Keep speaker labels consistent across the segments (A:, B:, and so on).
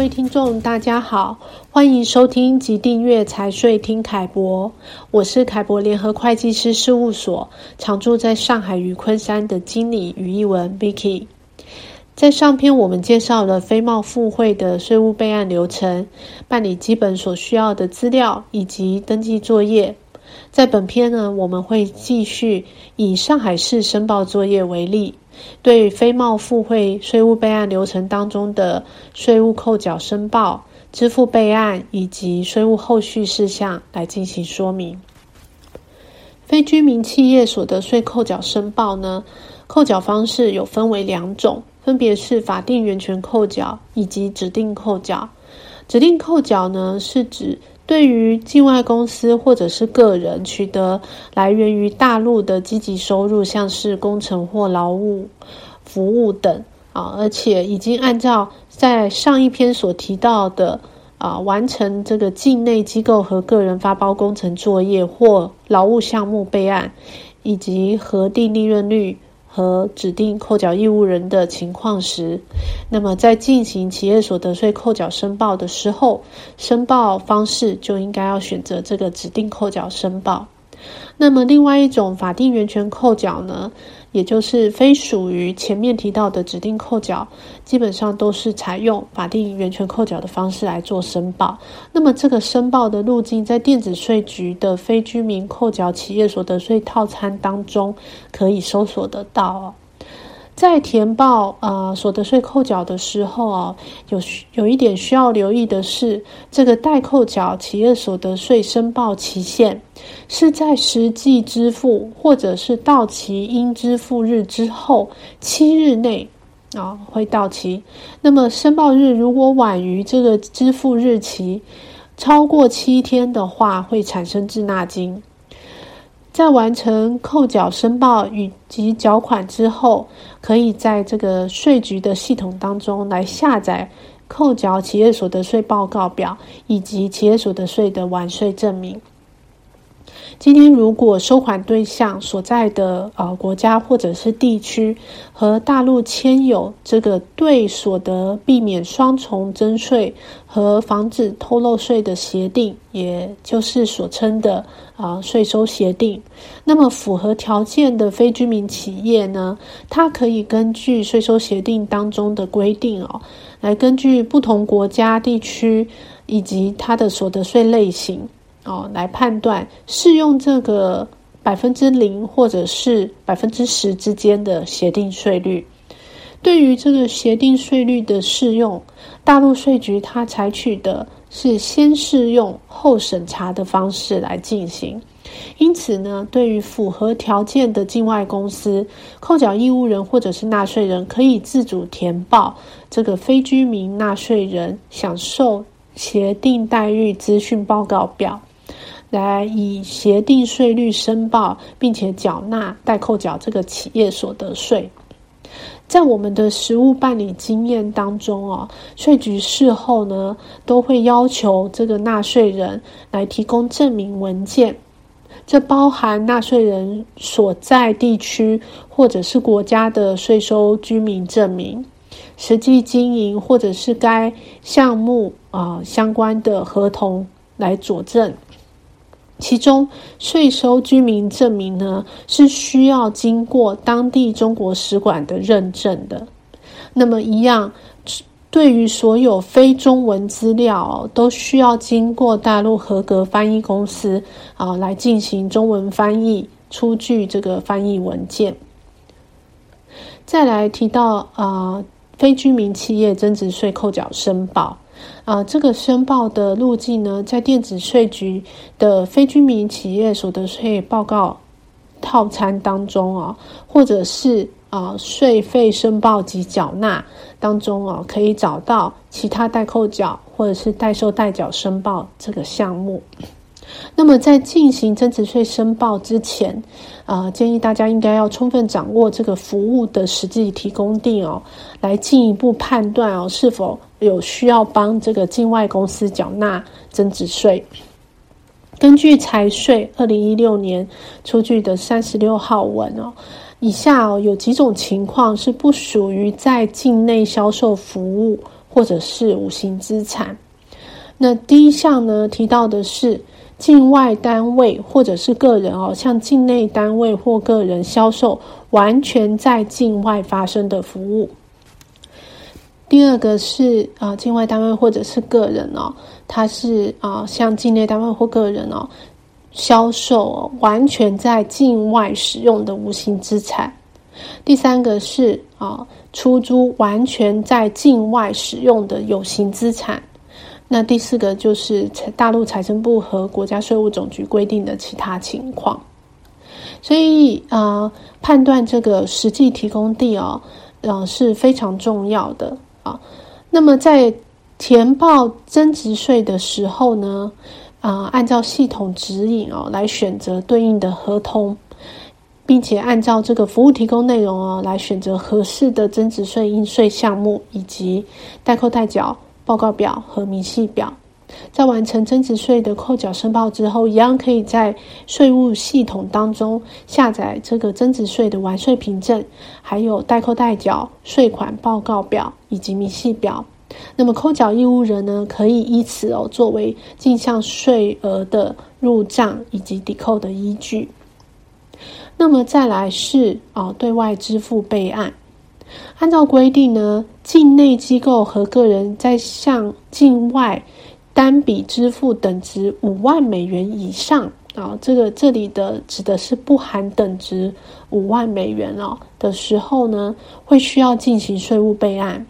A: 各位听众，大家好，欢迎收听及订阅财税听凯博，我是凯博联合会计师事务所常驻在上海与昆山的经理于一文 Vicky。在上篇我们介绍了非贸付汇的税务备案流程、办理基本所需要的资料以及登记作业。在本篇呢，我们会继续以上海市申报作业为例。对非贸付汇税务备案流程当中的税务扣缴申报、支付备案以及税务后续事项来进行说明。非居民企业所得税扣缴申报呢，扣缴方式有分为两种，分别是法定源泉扣缴以及指定扣缴。指定扣缴呢，是指对于境外公司或者是个人取得来源于大陆的积极收入，像是工程或劳务服务等啊，而且已经按照在上一篇所提到的啊，完成这个境内机构和个人发包工程作业或劳务项目备案，以及核定利润率。和指定扣缴义务人的情况时，那么在进行企业所得税扣缴申报的时候，申报方式就应该要选择这个指定扣缴申报。那么另外一种法定源泉扣缴呢，也就是非属于前面提到的指定扣缴，基本上都是采用法定源泉扣缴的方式来做申报。那么这个申报的路径，在电子税局的非居民扣缴企业所得税套餐当中可以搜索得到。在填报呃所得税扣缴的时候啊，有有一点需要留意的是，这个代扣缴企业所得税申报期限是在实际支付或者是到期应支付日之后七日内啊会到期。那么申报日如果晚于这个支付日期超过七天的话，会产生滞纳金。在完成扣缴申报以及缴款之后，可以在这个税局的系统当中来下载扣缴企业所得税报告表以及企业所得税的完税证明。今天，如果收款对象所在的呃国家或者是地区和大陆签有这个对所得避免双重征税和防止偷漏税的协定，也就是所称的啊税收协定，那么符合条件的非居民企业呢，它可以根据税收协定当中的规定哦，来根据不同国家地区以及它的所得税类型。哦，来判断适用这个百分之零或者是百分之十之间的协定税率。对于这个协定税率的适用，大陆税局它采取的是先适用后审查的方式来进行。因此呢，对于符合条件的境外公司、扣缴义务人或者是纳税人，可以自主填报这个非居民纳税人享受协定待遇资讯报告表。来以协定税率申报，并且缴纳代扣缴这个企业所得税。在我们的实务办理经验当中哦，税局事后呢都会要求这个纳税人来提供证明文件，这包含纳税人所在地区或者是国家的税收居民证明、实际经营或者是该项目啊、呃、相关的合同来佐证。其中，税收居民证明呢是需要经过当地中国使馆的认证的。那么，一样，对于所有非中文资料，都需要经过大陆合格翻译公司啊来进行中文翻译，出具这个翻译文件。再来提到啊，非居民企业增值税扣缴申报。啊，这个申报的路径呢，在电子税局的非居民企业所得税报告套餐当中啊，或者是啊税费申报及缴纳当中啊，可以找到其他代扣缴或者是代收代缴申报这个项目。那么在进行增值税申报之前，啊，建议大家应该要充分掌握这个服务的实际提供地哦，来进一步判断哦是否。有需要帮这个境外公司缴纳增值税。根据财税二零一六年出具的三十六号文哦，以下哦有几种情况是不属于在境内销售服务或者是无形资产。那第一项呢，提到的是境外单位或者是个人哦，向境内单位或个人销售完全在境外发生的服务。第二个是啊，境外单位或者是个人哦，他是啊，向境内单位或个人哦，销售完全在境外使用的无形资产。第三个是啊，出租完全在境外使用的有形资产。那第四个就是财大陆财政部和国家税务总局规定的其他情况，所以啊，判断这个实际提供地哦，呃是非常重要的啊。那么在填报增值税的时候呢，啊，按照系统指引哦来选择对应的合同，并且按照这个服务提供内容哦来选择合适的增值税应税项目以及代扣代缴。报告表和明细表，在完成增值税的扣缴申报之后，一样可以在税务系统当中下载这个增值税的完税凭证，还有代扣代缴税款报告表以及明细表。那么扣缴义务人呢，可以以此哦作为进项税额的入账以及抵扣的依据。那么再来是啊对外支付备案。按照规定呢，境内机构和个人在向境外单笔支付等值五万美元以上啊，这个这里的指的是不含等值五万美元哦的时候呢，会需要进行税务备案。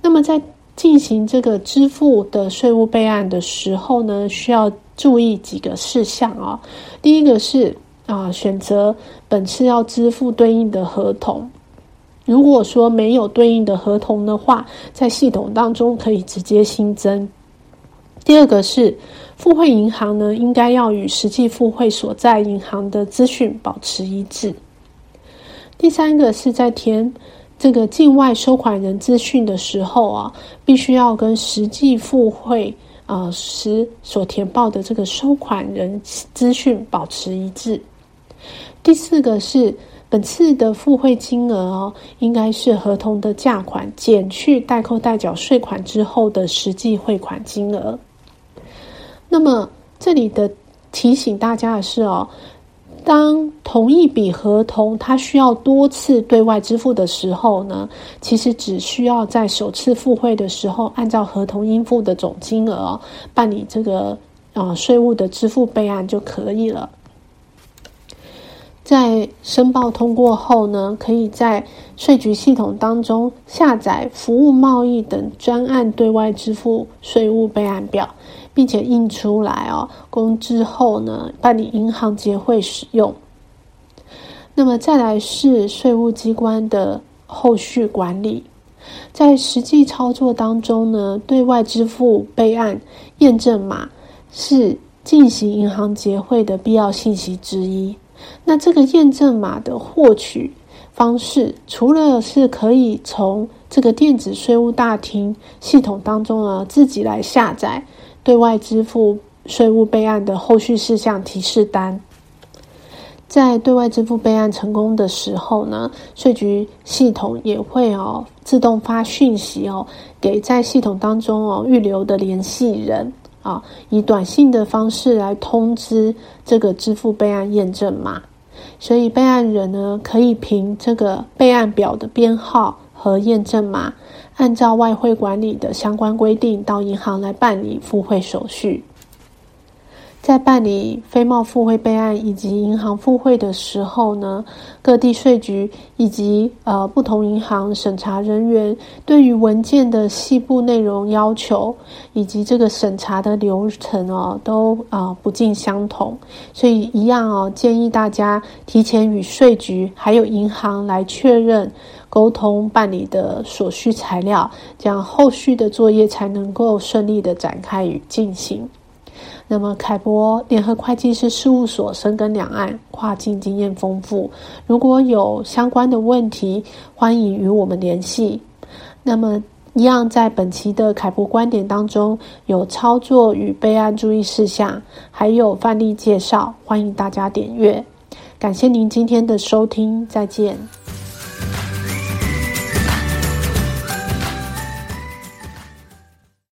A: 那么在进行这个支付的税务备案的时候呢，需要注意几个事项啊。第一个是啊，选择本次要支付对应的合同。如果说没有对应的合同的话，在系统当中可以直接新增。第二个是付汇银行呢，应该要与实际付汇所在银行的资讯保持一致。第三个是在填这个境外收款人资讯的时候啊，必须要跟实际付汇啊时所填报的这个收款人资讯保持一致。第四个是。本次的付汇金额哦，应该是合同的价款减去代扣代缴税款之后的实际汇款金额。那么这里的提醒大家的是哦，当同一笔合同它需要多次对外支付的时候呢，其实只需要在首次付汇的时候，按照合同应付的总金额，办理这个啊税务的支付备案就可以了。在申报通过后呢，可以在税局系统当中下载服务贸易等专案对外支付税务备案表，并且印出来哦，供之后呢办理银行结汇使用。那么再来是税务机关的后续管理，在实际操作当中呢，对外支付备案验证码是进行银行结汇的必要信息之一。那这个验证码的获取方式，除了是可以从这个电子税务大厅系统当中呢，自己来下载对外支付税务备案的后续事项提示单，在对外支付备案成功的时候呢，税局系统也会哦自动发讯息哦给在系统当中哦预留的联系人。啊，以短信的方式来通知这个支付备案验证码，所以备案人呢可以凭这个备案表的编号和验证码，按照外汇管理的相关规定到银行来办理付汇手续。在办理非贸付汇备案以及银行付汇的时候呢，各地税局以及呃不同银行审查人员对于文件的细部内容要求以及这个审查的流程哦，都啊、不尽相同，所以一样哦，建议大家提前与税局还有银行来确认沟通办理的所需材料，这样后续的作业才能够顺利的展开与进行。那么，凯博联合会计师事务所深耕两岸，跨境经验丰富。如果有相关的问题，欢迎与我们联系。那么，一样在本期的凯博观点当中，有操作与备案注意事项，还有范例介绍，欢迎大家点阅。感谢您今天的收听，再见。